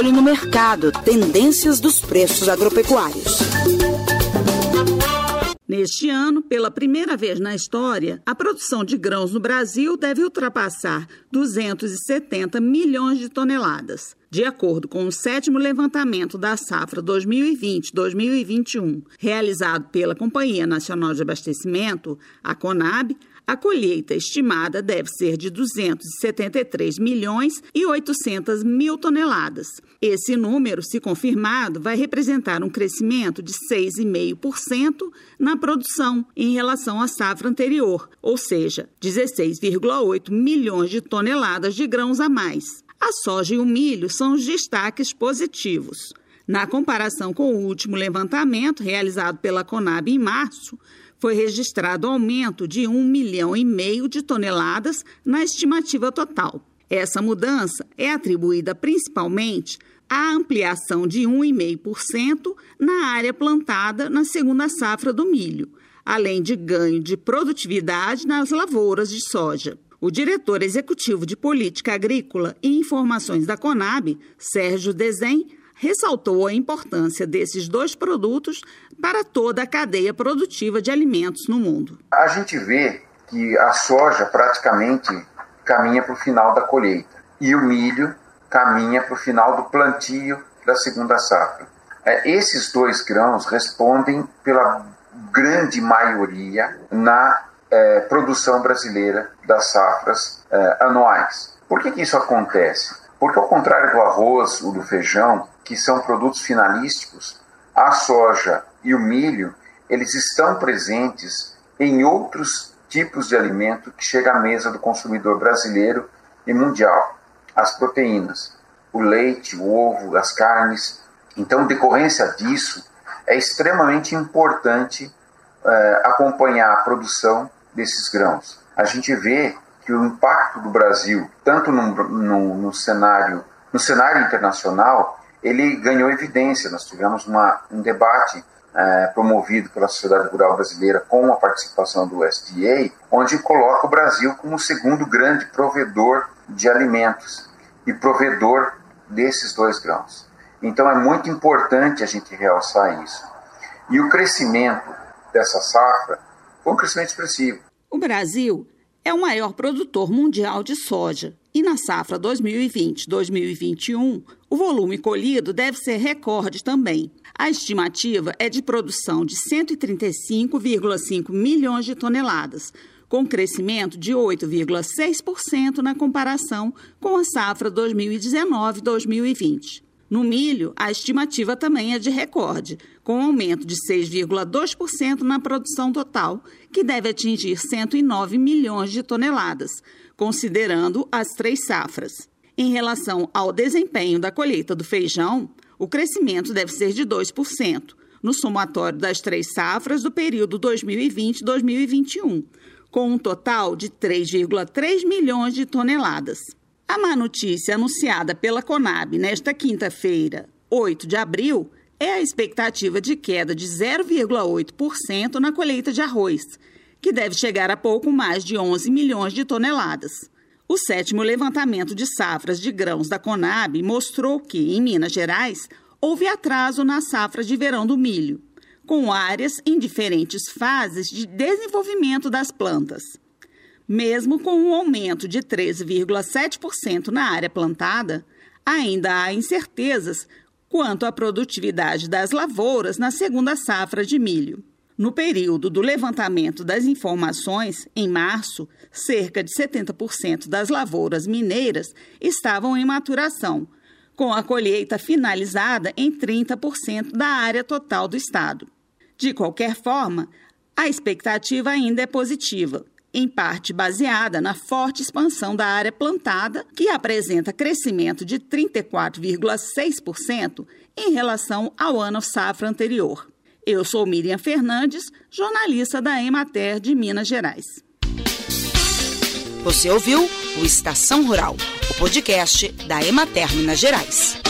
olho no mercado, tendências dos preços agropecuários. Neste ano, pela primeira vez na história, a produção de grãos no Brasil deve ultrapassar 270 milhões de toneladas. De acordo com o sétimo levantamento da safra 2020-2021, realizado pela Companhia Nacional de Abastecimento, a CONAB, a colheita estimada deve ser de 273 milhões e 800 mil toneladas. Esse número, se confirmado, vai representar um crescimento de 6,5% na produção em relação à safra anterior, ou seja, 16,8 milhões de toneladas de grãos a mais. A soja e o milho são os destaques positivos. Na comparação com o último levantamento realizado pela Conab em março, foi registrado aumento de 1 milhão e meio de toneladas na estimativa total. Essa mudança é atribuída principalmente à ampliação de 1,5% na área plantada na segunda safra do milho, além de ganho de produtividade nas lavouras de soja. O diretor executivo de Política Agrícola e Informações da Conab, Sérgio Desen, ressaltou a importância desses dois produtos para toda a cadeia produtiva de alimentos no mundo. A gente vê que a soja praticamente caminha para o final da colheita e o milho caminha para o final do plantio da segunda safra. É, esses dois grãos respondem pela grande maioria na é, produção brasileira das safras é, anuais. Por que, que isso acontece? Porque, ao contrário do arroz ou do feijão, que são produtos finalísticos, a soja e o milho, eles estão presentes em outros tipos de alimento que chega à mesa do consumidor brasileiro e mundial. As proteínas, o leite, o ovo, as carnes. Então, decorrência disso, é extremamente importante é, acompanhar a produção desses grãos. A gente vê que o impacto do Brasil, tanto no, no, no cenário, no cenário internacional, ele ganhou evidência. Nós tivemos uma, um debate é, promovido pela Sociedade Rural Brasileira com a participação do SDA, onde coloca o Brasil como o segundo grande provedor de alimentos e provedor desses dois grãos. Então é muito importante a gente realçar isso. E o crescimento dessa safra foi um crescimento expressivo. O Brasil é o maior produtor mundial de soja e na safra 2020-2021, o volume colhido deve ser recorde também. A estimativa é de produção de 135,5 milhões de toneladas, com crescimento de 8,6% na comparação com a safra 2019-2020. No milho, a estimativa também é de recorde, com aumento de 6,2% na produção total, que deve atingir 109 milhões de toneladas, considerando as três safras. Em relação ao desempenho da colheita do feijão, o crescimento deve ser de 2%, no somatório das três safras do período 2020-2021, com um total de 3,3 milhões de toneladas. A má notícia anunciada pela Conab nesta quinta-feira, 8 de abril, é a expectativa de queda de 0,8% na colheita de arroz, que deve chegar a pouco mais de 11 milhões de toneladas. O sétimo levantamento de safras de grãos da Conab mostrou que, em Minas Gerais, houve atraso na safra de verão do milho, com áreas em diferentes fases de desenvolvimento das plantas. Mesmo com um aumento de 13,7% na área plantada, ainda há incertezas quanto à produtividade das lavouras na segunda safra de milho. No período do levantamento das informações, em março, cerca de 70% das lavouras mineiras estavam em maturação, com a colheita finalizada em 30% da área total do estado. De qualquer forma, a expectativa ainda é positiva em parte baseada na forte expansão da área plantada, que apresenta crescimento de 34,6% em relação ao ano safra anterior. Eu sou Miriam Fernandes, jornalista da Emater de Minas Gerais. Você ouviu o Estação Rural, o podcast da Emater Minas Gerais.